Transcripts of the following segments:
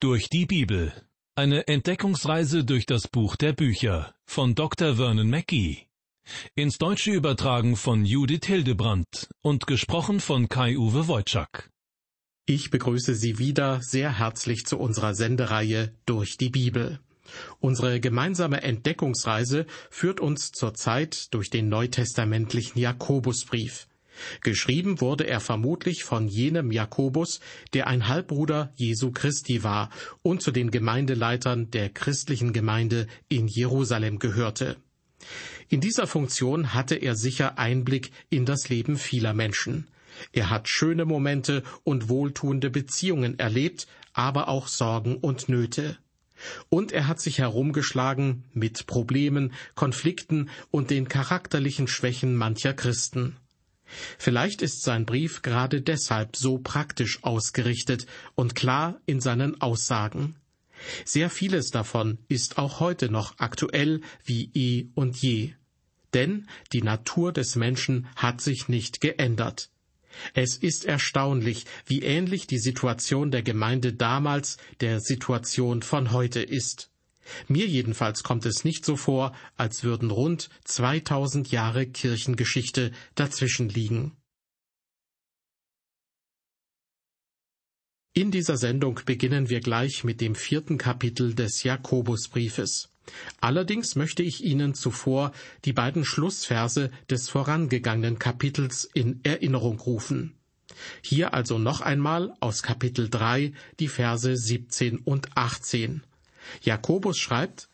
Durch die Bibel. Eine Entdeckungsreise durch das Buch der Bücher von Dr. Vernon Mackey. Ins Deutsche übertragen von Judith Hildebrandt und gesprochen von Kai-Uwe Wojczak. Ich begrüße Sie wieder sehr herzlich zu unserer Sendereihe Durch die Bibel. Unsere gemeinsame Entdeckungsreise führt uns zurzeit durch den neutestamentlichen Jakobusbrief. Geschrieben wurde er vermutlich von jenem Jakobus, der ein Halbbruder Jesu Christi war und zu den Gemeindeleitern der christlichen Gemeinde in Jerusalem gehörte. In dieser Funktion hatte er sicher Einblick in das Leben vieler Menschen. Er hat schöne Momente und wohltuende Beziehungen erlebt, aber auch Sorgen und Nöte. Und er hat sich herumgeschlagen mit Problemen, Konflikten und den charakterlichen Schwächen mancher Christen. Vielleicht ist sein Brief gerade deshalb so praktisch ausgerichtet und klar in seinen Aussagen. Sehr vieles davon ist auch heute noch aktuell wie eh und je. Denn die Natur des Menschen hat sich nicht geändert. Es ist erstaunlich, wie ähnlich die Situation der Gemeinde damals der Situation von heute ist. Mir jedenfalls kommt es nicht so vor, als würden rund 2000 Jahre Kirchengeschichte dazwischen liegen. In dieser Sendung beginnen wir gleich mit dem vierten Kapitel des Jakobusbriefes. Allerdings möchte ich Ihnen zuvor die beiden Schlussverse des vorangegangenen Kapitels in Erinnerung rufen. Hier also noch einmal aus Kapitel 3 die Verse 17 und 18. Jakobus schreibt,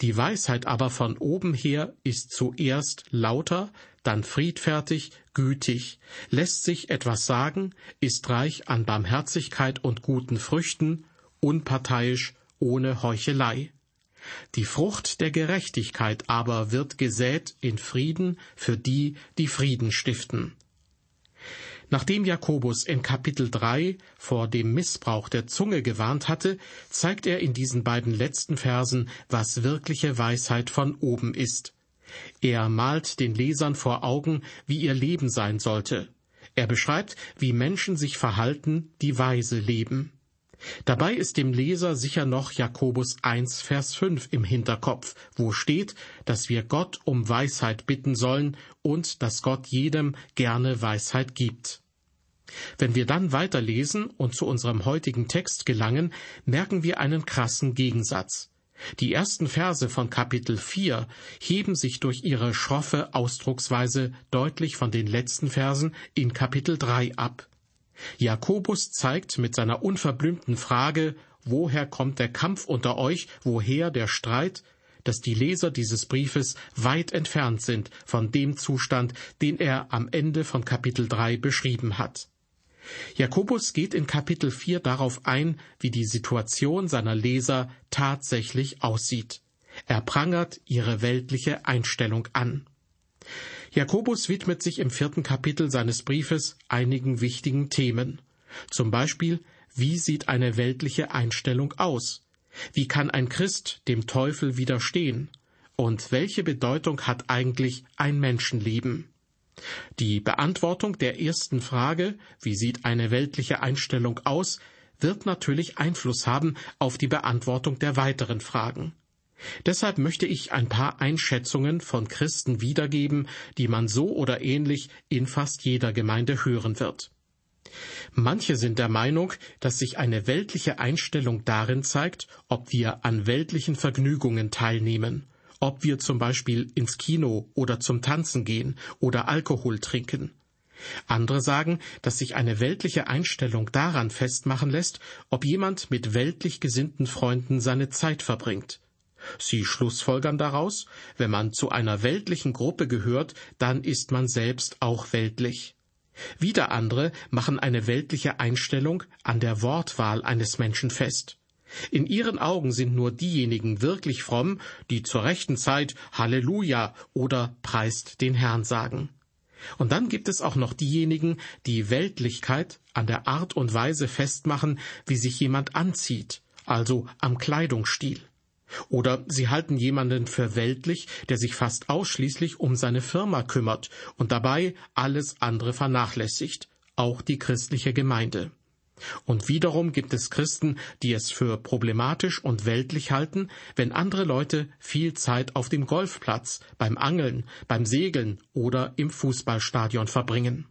die Weisheit aber von oben her ist zuerst lauter, dann friedfertig, gütig, lässt sich etwas sagen, ist reich an Barmherzigkeit und guten Früchten, unparteiisch, ohne Heuchelei. Die Frucht der Gerechtigkeit aber wird gesät in Frieden für die, die Frieden stiften. Nachdem Jakobus in Kapitel 3 vor dem Missbrauch der Zunge gewarnt hatte, zeigt er in diesen beiden letzten Versen, was wirkliche Weisheit von oben ist. Er malt den Lesern vor Augen, wie ihr Leben sein sollte. Er beschreibt, wie Menschen sich verhalten, die weise leben. Dabei ist dem Leser sicher noch Jakobus 1, Vers 5 im Hinterkopf, wo steht, dass wir Gott um Weisheit bitten sollen und dass Gott jedem gerne Weisheit gibt. Wenn wir dann weiterlesen und zu unserem heutigen Text gelangen, merken wir einen krassen Gegensatz. Die ersten Verse von Kapitel 4 heben sich durch ihre schroffe Ausdrucksweise deutlich von den letzten Versen in Kapitel 3 ab. Jakobus zeigt mit seiner unverblümten Frage, woher kommt der Kampf unter euch, woher der Streit, dass die Leser dieses Briefes weit entfernt sind von dem Zustand, den er am Ende von Kapitel 3 beschrieben hat. Jakobus geht in Kapitel 4 darauf ein, wie die Situation seiner Leser tatsächlich aussieht. Er prangert ihre weltliche Einstellung an. Jakobus widmet sich im vierten Kapitel seines Briefes einigen wichtigen Themen. Zum Beispiel, wie sieht eine weltliche Einstellung aus? Wie kann ein Christ dem Teufel widerstehen? Und welche Bedeutung hat eigentlich ein Menschenleben? Die Beantwortung der ersten Frage, wie sieht eine weltliche Einstellung aus, wird natürlich Einfluss haben auf die Beantwortung der weiteren Fragen. Deshalb möchte ich ein paar Einschätzungen von Christen wiedergeben, die man so oder ähnlich in fast jeder Gemeinde hören wird. Manche sind der Meinung, dass sich eine weltliche Einstellung darin zeigt, ob wir an weltlichen Vergnügungen teilnehmen, ob wir zum Beispiel ins Kino oder zum Tanzen gehen oder Alkohol trinken. Andere sagen, dass sich eine weltliche Einstellung daran festmachen lässt, ob jemand mit weltlich gesinnten Freunden seine Zeit verbringt. Sie schlussfolgern daraus, wenn man zu einer weltlichen Gruppe gehört, dann ist man selbst auch weltlich. Wieder andere machen eine weltliche Einstellung an der Wortwahl eines Menschen fest. In ihren Augen sind nur diejenigen wirklich fromm, die zur rechten Zeit Halleluja oder Preist den Herrn sagen. Und dann gibt es auch noch diejenigen, die Weltlichkeit an der Art und Weise festmachen, wie sich jemand anzieht, also am Kleidungsstil. Oder sie halten jemanden für weltlich, der sich fast ausschließlich um seine Firma kümmert und dabei alles andere vernachlässigt, auch die christliche Gemeinde. Und wiederum gibt es Christen, die es für problematisch und weltlich halten, wenn andere Leute viel Zeit auf dem Golfplatz, beim Angeln, beim Segeln oder im Fußballstadion verbringen.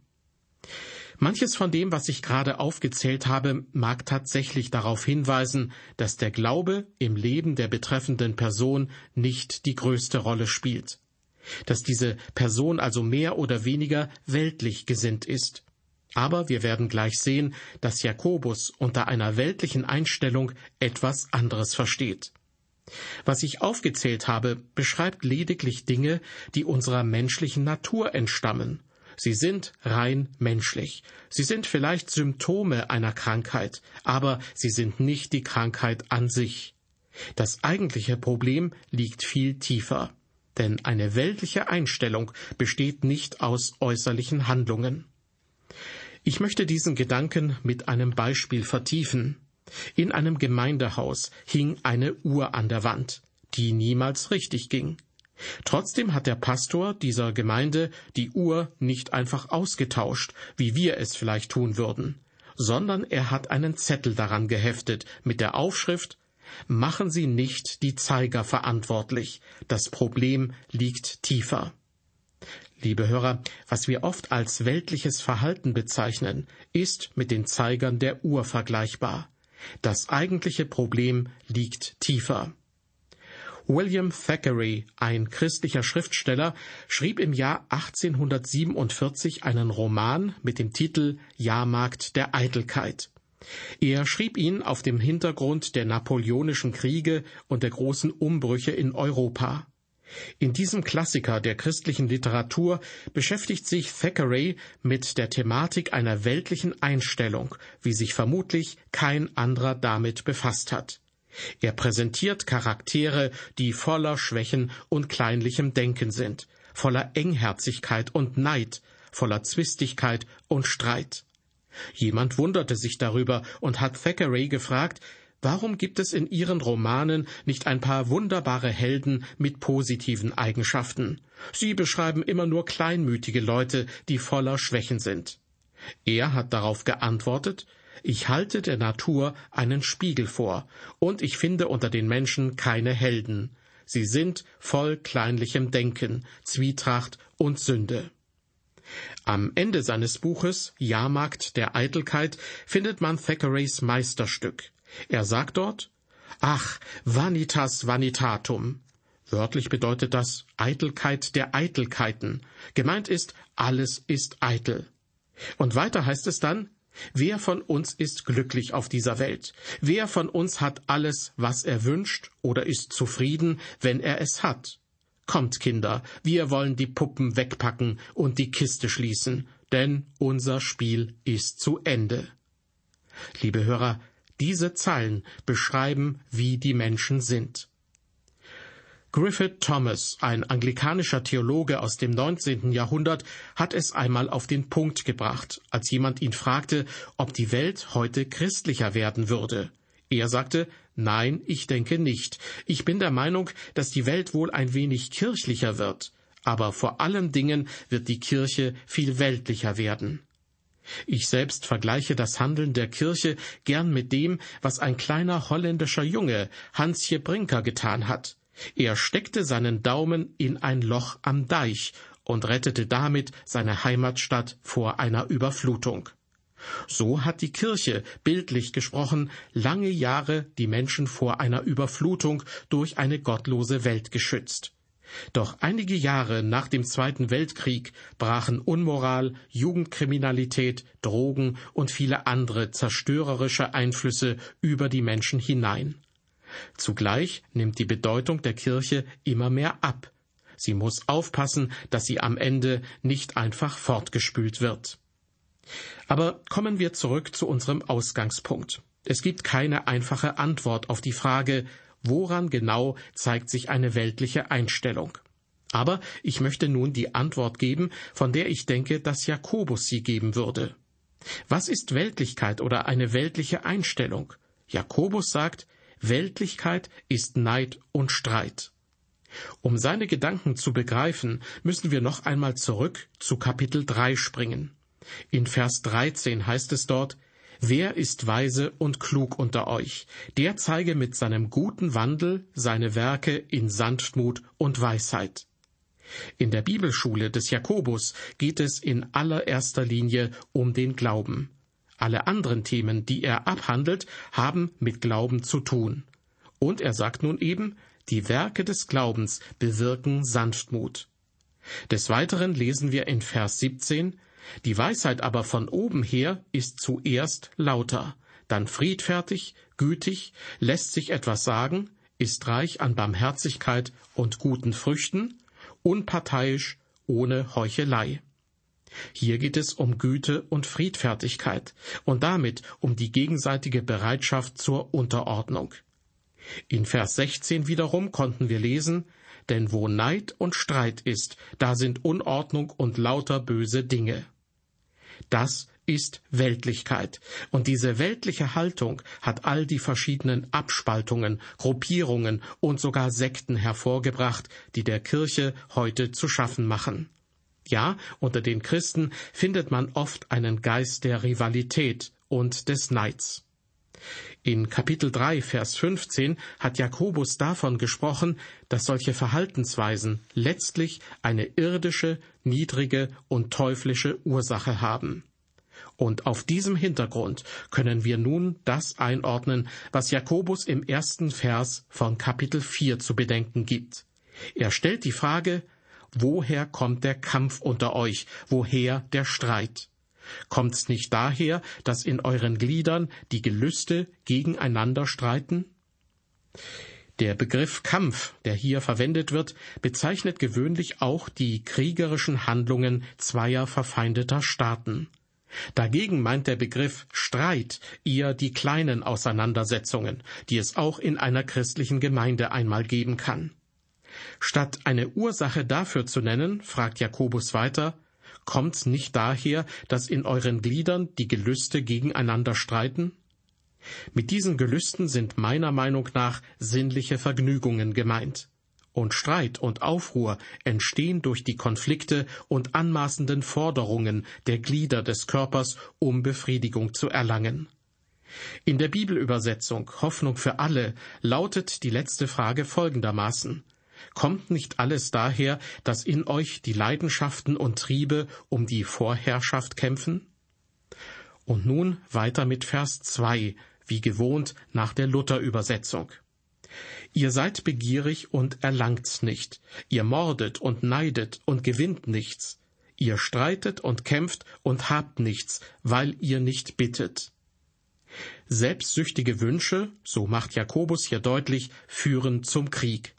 Manches von dem, was ich gerade aufgezählt habe, mag tatsächlich darauf hinweisen, dass der Glaube im Leben der betreffenden Person nicht die größte Rolle spielt, dass diese Person also mehr oder weniger weltlich gesinnt ist. Aber wir werden gleich sehen, dass Jakobus unter einer weltlichen Einstellung etwas anderes versteht. Was ich aufgezählt habe, beschreibt lediglich Dinge, die unserer menschlichen Natur entstammen. Sie sind rein menschlich. Sie sind vielleicht Symptome einer Krankheit, aber sie sind nicht die Krankheit an sich. Das eigentliche Problem liegt viel tiefer, denn eine weltliche Einstellung besteht nicht aus äußerlichen Handlungen. Ich möchte diesen Gedanken mit einem Beispiel vertiefen. In einem Gemeindehaus hing eine Uhr an der Wand, die niemals richtig ging. Trotzdem hat der Pastor dieser Gemeinde die Uhr nicht einfach ausgetauscht, wie wir es vielleicht tun würden, sondern er hat einen Zettel daran geheftet mit der Aufschrift Machen Sie nicht die Zeiger verantwortlich, das Problem liegt tiefer. Liebe Hörer, was wir oft als weltliches Verhalten bezeichnen, ist mit den Zeigern der Uhr vergleichbar. Das eigentliche Problem liegt tiefer. William Thackeray, ein christlicher Schriftsteller, schrieb im Jahr 1847 einen Roman mit dem Titel Jahrmarkt der Eitelkeit. Er schrieb ihn auf dem Hintergrund der napoleonischen Kriege und der großen Umbrüche in Europa. In diesem Klassiker der christlichen Literatur beschäftigt sich Thackeray mit der Thematik einer weltlichen Einstellung, wie sich vermutlich kein anderer damit befasst hat. Er präsentiert Charaktere, die voller Schwächen und kleinlichem Denken sind, voller Engherzigkeit und Neid, voller Zwistigkeit und Streit. Jemand wunderte sich darüber und hat Thackeray gefragt, Warum gibt es in Ihren Romanen nicht ein paar wunderbare Helden mit positiven Eigenschaften? Sie beschreiben immer nur kleinmütige Leute, die voller Schwächen sind. Er hat darauf geantwortet, ich halte der Natur einen Spiegel vor, und ich finde unter den Menschen keine Helden. Sie sind voll kleinlichem Denken, Zwietracht und Sünde. Am Ende seines Buches Jahrmarkt der Eitelkeit findet man Thackerrays Meisterstück. Er sagt dort, Ach, vanitas vanitatum. Wörtlich bedeutet das Eitelkeit der Eitelkeiten. Gemeint ist, alles ist eitel. Und weiter heißt es dann, Wer von uns ist glücklich auf dieser Welt? Wer von uns hat alles, was er wünscht, oder ist zufrieden, wenn er es hat? Kommt, Kinder, wir wollen die Puppen wegpacken und die Kiste schließen, denn unser Spiel ist zu Ende. Liebe Hörer, diese Zeilen beschreiben, wie die Menschen sind. Griffith Thomas, ein anglikanischer Theologe aus dem 19. Jahrhundert, hat es einmal auf den Punkt gebracht, als jemand ihn fragte, ob die Welt heute christlicher werden würde. Er sagte, nein, ich denke nicht. Ich bin der Meinung, dass die Welt wohl ein wenig kirchlicher wird, aber vor allen Dingen wird die Kirche viel weltlicher werden. Ich selbst vergleiche das Handeln der Kirche gern mit dem, was ein kleiner holländischer Junge, Hansje Brinker, getan hat. Er steckte seinen Daumen in ein Loch am Deich und rettete damit seine Heimatstadt vor einer Überflutung. So hat die Kirche, bildlich gesprochen, lange Jahre die Menschen vor einer Überflutung durch eine gottlose Welt geschützt. Doch einige Jahre nach dem Zweiten Weltkrieg brachen Unmoral, Jugendkriminalität, Drogen und viele andere zerstörerische Einflüsse über die Menschen hinein. Zugleich nimmt die Bedeutung der Kirche immer mehr ab. Sie muss aufpassen, dass sie am Ende nicht einfach fortgespült wird. Aber kommen wir zurück zu unserem Ausgangspunkt. Es gibt keine einfache Antwort auf die Frage, Woran genau zeigt sich eine weltliche Einstellung? Aber ich möchte nun die Antwort geben, von der ich denke, dass Jakobus sie geben würde. Was ist Weltlichkeit oder eine weltliche Einstellung? Jakobus sagt, Weltlichkeit ist Neid und Streit. Um seine Gedanken zu begreifen, müssen wir noch einmal zurück zu Kapitel 3 springen. In Vers 13 heißt es dort, Wer ist weise und klug unter euch? Der zeige mit seinem guten Wandel seine Werke in Sanftmut und Weisheit. In der Bibelschule des Jakobus geht es in allererster Linie um den Glauben. Alle anderen Themen, die er abhandelt, haben mit Glauben zu tun. Und er sagt nun eben, die Werke des Glaubens bewirken Sanftmut. Des Weiteren lesen wir in Vers 17, die Weisheit aber von oben her ist zuerst lauter, dann friedfertig, gütig, lässt sich etwas sagen, ist reich an Barmherzigkeit und guten Früchten, unparteiisch, ohne Heuchelei. Hier geht es um Güte und Friedfertigkeit und damit um die gegenseitige Bereitschaft zur Unterordnung. In Vers 16 wiederum konnten wir lesen, denn wo Neid und Streit ist, da sind Unordnung und lauter böse Dinge. Das ist Weltlichkeit. Und diese weltliche Haltung hat all die verschiedenen Abspaltungen, Gruppierungen und sogar Sekten hervorgebracht, die der Kirche heute zu schaffen machen. Ja, unter den Christen findet man oft einen Geist der Rivalität und des Neids. In Kapitel 3, Vers 15 hat Jakobus davon gesprochen, dass solche Verhaltensweisen letztlich eine irdische, niedrige und teuflische Ursache haben. Und auf diesem Hintergrund können wir nun das einordnen, was Jakobus im ersten Vers von Kapitel 4 zu bedenken gibt. Er stellt die Frage, woher kommt der Kampf unter euch, woher der Streit? Kommt's nicht daher, dass in euren Gliedern die Gelüste gegeneinander streiten? Der Begriff Kampf, der hier verwendet wird, bezeichnet gewöhnlich auch die kriegerischen Handlungen zweier verfeindeter Staaten. Dagegen meint der Begriff Streit eher die kleinen Auseinandersetzungen, die es auch in einer christlichen Gemeinde einmal geben kann. Statt eine Ursache dafür zu nennen, fragt Jakobus weiter, kommt's nicht daher, dass in euren Gliedern die Gelüste gegeneinander streiten? Mit diesen Gelüsten sind meiner Meinung nach sinnliche Vergnügungen gemeint. Und Streit und Aufruhr entstehen durch die Konflikte und anmaßenden Forderungen der Glieder des Körpers, um Befriedigung zu erlangen. In der Bibelübersetzung Hoffnung für alle lautet die letzte Frage folgendermaßen Kommt nicht alles daher, dass in euch die Leidenschaften und Triebe um die Vorherrschaft kämpfen? Und nun weiter mit Vers 2, wie gewohnt nach der Luther-Übersetzung. Ihr seid begierig und erlangt's nicht. Ihr mordet und neidet und gewinnt nichts. Ihr streitet und kämpft und habt nichts, weil ihr nicht bittet. Selbstsüchtige Wünsche, so macht Jakobus hier deutlich, führen zum Krieg.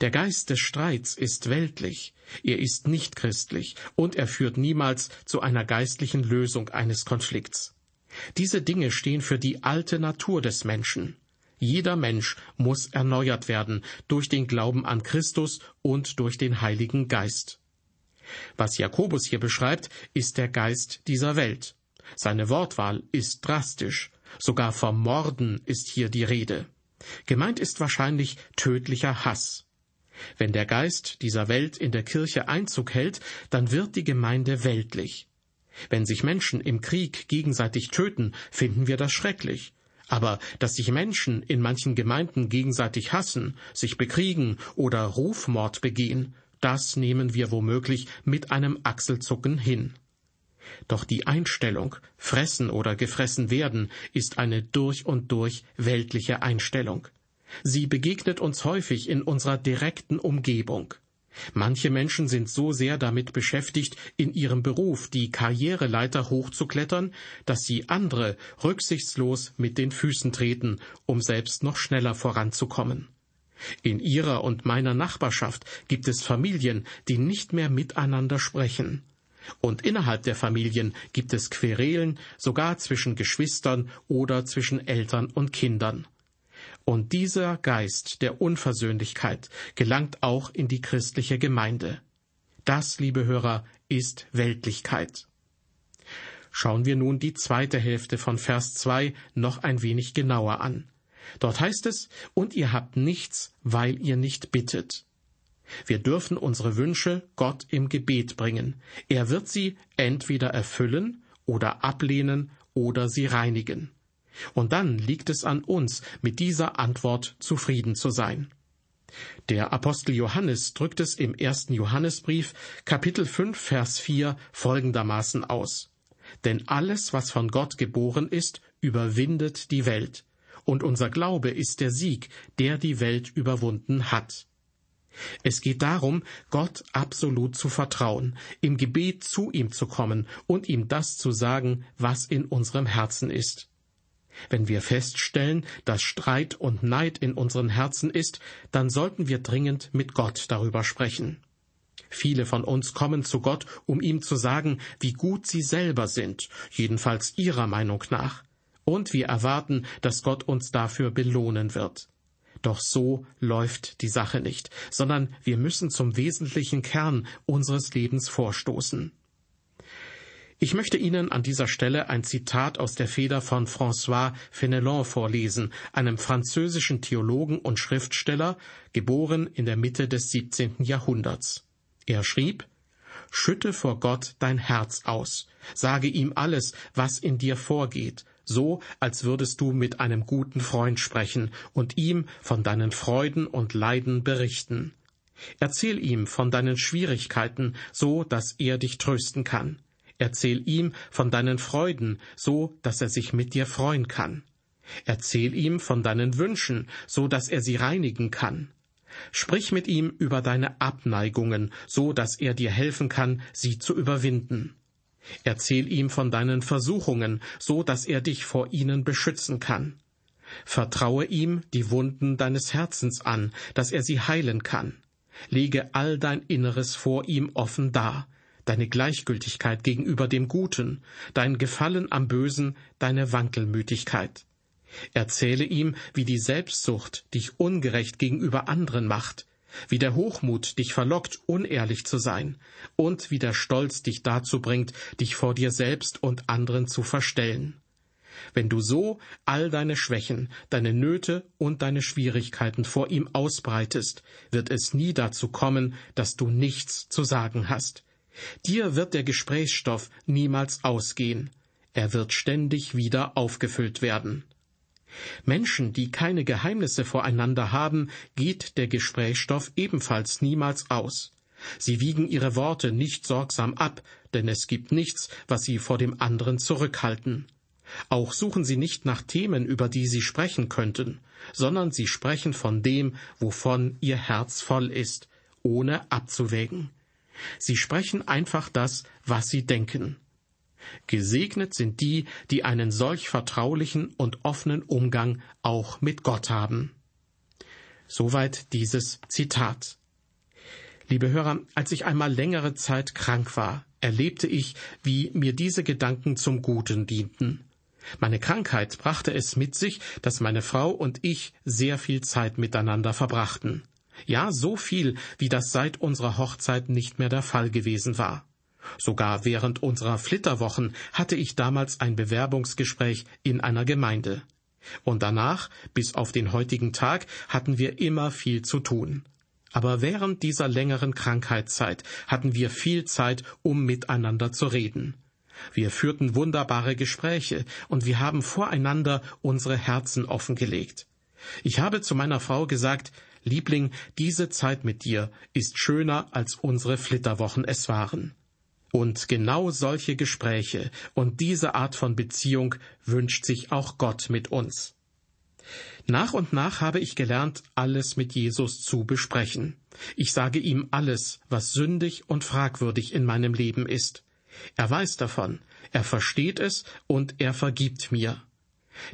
Der Geist des Streits ist weltlich, er ist nicht christlich und er führt niemals zu einer geistlichen Lösung eines Konflikts. Diese Dinge stehen für die alte Natur des Menschen. Jeder Mensch muss erneuert werden durch den Glauben an Christus und durch den Heiligen Geist. Was Jakobus hier beschreibt, ist der Geist dieser Welt. Seine Wortwahl ist drastisch. Sogar vom Morden ist hier die Rede. Gemeint ist wahrscheinlich tödlicher Hass. Wenn der Geist dieser Welt in der Kirche Einzug hält, dann wird die Gemeinde weltlich. Wenn sich Menschen im Krieg gegenseitig töten, finden wir das schrecklich. Aber dass sich Menschen in manchen Gemeinden gegenseitig hassen, sich bekriegen oder Rufmord begehen, das nehmen wir womöglich mit einem Achselzucken hin. Doch die Einstellung, fressen oder gefressen werden, ist eine durch und durch weltliche Einstellung. Sie begegnet uns häufig in unserer direkten Umgebung. Manche Menschen sind so sehr damit beschäftigt, in ihrem Beruf die Karriereleiter hochzuklettern, dass sie andere rücksichtslos mit den Füßen treten, um selbst noch schneller voranzukommen. In ihrer und meiner Nachbarschaft gibt es Familien, die nicht mehr miteinander sprechen. Und innerhalb der Familien gibt es Querelen, sogar zwischen Geschwistern oder zwischen Eltern und Kindern. Und dieser Geist der Unversöhnlichkeit gelangt auch in die christliche Gemeinde. Das, liebe Hörer, ist Weltlichkeit. Schauen wir nun die zweite Hälfte von Vers 2 noch ein wenig genauer an. Dort heißt es, und ihr habt nichts, weil ihr nicht bittet. Wir dürfen unsere Wünsche Gott im Gebet bringen. Er wird sie entweder erfüllen oder ablehnen oder sie reinigen. Und dann liegt es an uns, mit dieser Antwort zufrieden zu sein. Der Apostel Johannes drückt es im ersten Johannesbrief, Kapitel 5, Vers 4 folgendermaßen aus. Denn alles, was von Gott geboren ist, überwindet die Welt. Und unser Glaube ist der Sieg, der die Welt überwunden hat. Es geht darum, Gott absolut zu vertrauen, im Gebet zu ihm zu kommen und ihm das zu sagen, was in unserem Herzen ist. Wenn wir feststellen, dass Streit und Neid in unseren Herzen ist, dann sollten wir dringend mit Gott darüber sprechen. Viele von uns kommen zu Gott, um ihm zu sagen, wie gut sie selber sind, jedenfalls ihrer Meinung nach. Und wir erwarten, dass Gott uns dafür belohnen wird. Doch so läuft die Sache nicht, sondern wir müssen zum wesentlichen Kern unseres Lebens vorstoßen. Ich möchte Ihnen an dieser Stelle ein Zitat aus der Feder von François Fenelon vorlesen, einem französischen Theologen und Schriftsteller, geboren in der Mitte des 17. Jahrhunderts. Er schrieb, Schütte vor Gott dein Herz aus, sage ihm alles, was in dir vorgeht, so als würdest du mit einem guten Freund sprechen und ihm von deinen Freuden und Leiden berichten. Erzähl ihm von deinen Schwierigkeiten, so dass er dich trösten kann. Erzähl ihm von deinen Freuden, so dass er sich mit dir freuen kann. Erzähl ihm von deinen Wünschen, so dass er sie reinigen kann. Sprich mit ihm über deine Abneigungen, so dass er dir helfen kann, sie zu überwinden. Erzähl ihm von deinen Versuchungen, so dass er dich vor ihnen beschützen kann. Vertraue ihm die Wunden deines Herzens an, dass er sie heilen kann. Lege all dein Inneres vor ihm offen dar, deine Gleichgültigkeit gegenüber dem Guten, dein Gefallen am Bösen, deine Wankelmütigkeit. Erzähle ihm, wie die Selbstsucht dich ungerecht gegenüber anderen macht, wie der Hochmut dich verlockt, unehrlich zu sein, und wie der Stolz dich dazu bringt, dich vor dir selbst und anderen zu verstellen. Wenn du so all deine Schwächen, deine Nöte und deine Schwierigkeiten vor ihm ausbreitest, wird es nie dazu kommen, dass du nichts zu sagen hast. Dir wird der Gesprächsstoff niemals ausgehen. Er wird ständig wieder aufgefüllt werden. Menschen, die keine Geheimnisse voreinander haben, geht der Gesprächsstoff ebenfalls niemals aus. Sie wiegen ihre Worte nicht sorgsam ab, denn es gibt nichts, was sie vor dem anderen zurückhalten. Auch suchen sie nicht nach Themen, über die sie sprechen könnten, sondern sie sprechen von dem, wovon ihr Herz voll ist, ohne abzuwägen. Sie sprechen einfach das, was sie denken. Gesegnet sind die, die einen solch vertraulichen und offenen Umgang auch mit Gott haben. Soweit dieses Zitat. Liebe Hörer, als ich einmal längere Zeit krank war, erlebte ich, wie mir diese Gedanken zum Guten dienten. Meine Krankheit brachte es mit sich, dass meine Frau und ich sehr viel Zeit miteinander verbrachten. Ja, so viel, wie das seit unserer Hochzeit nicht mehr der Fall gewesen war. Sogar während unserer Flitterwochen hatte ich damals ein Bewerbungsgespräch in einer Gemeinde. Und danach, bis auf den heutigen Tag, hatten wir immer viel zu tun. Aber während dieser längeren Krankheitszeit hatten wir viel Zeit, um miteinander zu reden. Wir führten wunderbare Gespräche und wir haben voreinander unsere Herzen offengelegt. Ich habe zu meiner Frau gesagt, Liebling, diese Zeit mit dir ist schöner, als unsere Flitterwochen es waren. Und genau solche Gespräche und diese Art von Beziehung wünscht sich auch Gott mit uns. Nach und nach habe ich gelernt, alles mit Jesus zu besprechen. Ich sage ihm alles, was sündig und fragwürdig in meinem Leben ist. Er weiß davon, er versteht es und er vergibt mir.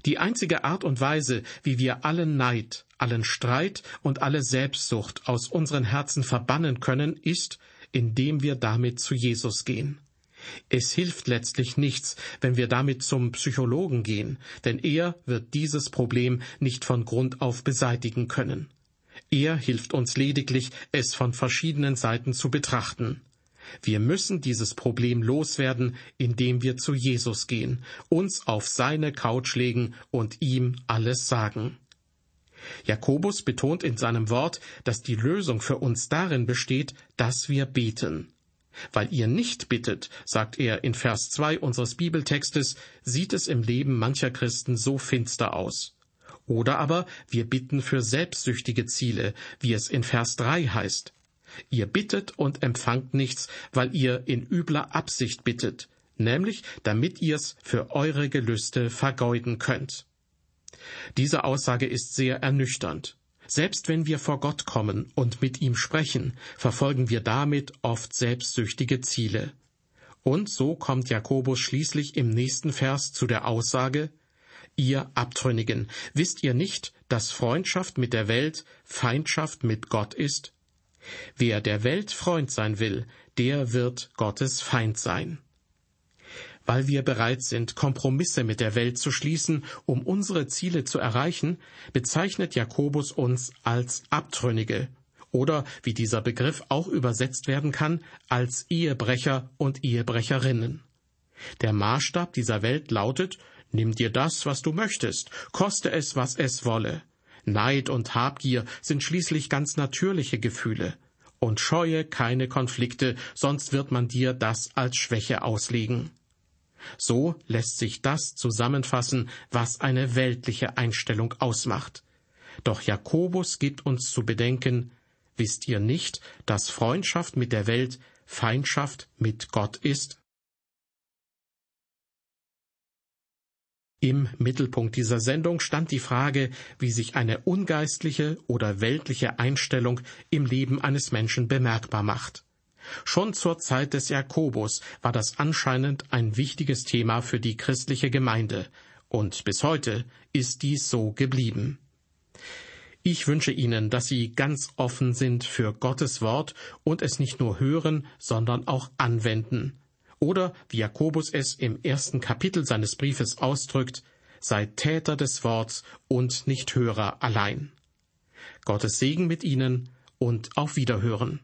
Die einzige Art und Weise, wie wir allen Neid, allen Streit und alle Selbstsucht aus unseren Herzen verbannen können, ist, indem wir damit zu Jesus gehen. Es hilft letztlich nichts, wenn wir damit zum Psychologen gehen, denn er wird dieses Problem nicht von Grund auf beseitigen können. Er hilft uns lediglich, es von verschiedenen Seiten zu betrachten. Wir müssen dieses Problem loswerden, indem wir zu Jesus gehen, uns auf seine Couch legen und ihm alles sagen. Jakobus betont in seinem Wort, dass die Lösung für uns darin besteht, dass wir beten. Weil ihr nicht bittet, sagt er in Vers 2 unseres Bibeltextes, sieht es im Leben mancher Christen so finster aus. Oder aber wir bitten für selbstsüchtige Ziele, wie es in Vers 3 heißt. Ihr bittet und empfangt nichts, weil ihr in übler Absicht bittet, nämlich damit ihr's für eure Gelüste vergeuden könnt. Diese Aussage ist sehr ernüchternd. Selbst wenn wir vor Gott kommen und mit ihm sprechen, verfolgen wir damit oft selbstsüchtige Ziele. Und so kommt Jakobus schließlich im nächsten Vers zu der Aussage, Ihr Abtrünnigen, wisst ihr nicht, dass Freundschaft mit der Welt Feindschaft mit Gott ist? Wer der Welt Freund sein will, der wird Gottes Feind sein weil wir bereit sind, Kompromisse mit der Welt zu schließen, um unsere Ziele zu erreichen, bezeichnet Jakobus uns als Abtrünnige oder, wie dieser Begriff auch übersetzt werden kann, als Ehebrecher und Ehebrecherinnen. Der Maßstab dieser Welt lautet, nimm dir das, was du möchtest, koste es, was es wolle. Neid und Habgier sind schließlich ganz natürliche Gefühle. Und scheue keine Konflikte, sonst wird man dir das als Schwäche auslegen. So lässt sich das zusammenfassen, was eine weltliche Einstellung ausmacht. Doch Jakobus gibt uns zu bedenken, wisst ihr nicht, dass Freundschaft mit der Welt Feindschaft mit Gott ist? Im Mittelpunkt dieser Sendung stand die Frage, wie sich eine ungeistliche oder weltliche Einstellung im Leben eines Menschen bemerkbar macht. Schon zur Zeit des Jakobus war das anscheinend ein wichtiges Thema für die christliche Gemeinde, und bis heute ist dies so geblieben. Ich wünsche Ihnen, dass Sie ganz offen sind für Gottes Wort und es nicht nur hören, sondern auch anwenden. Oder, wie Jakobus es im ersten Kapitel seines Briefes ausdrückt, seid Täter des Worts und nicht Hörer allein. Gottes Segen mit Ihnen und auf Wiederhören.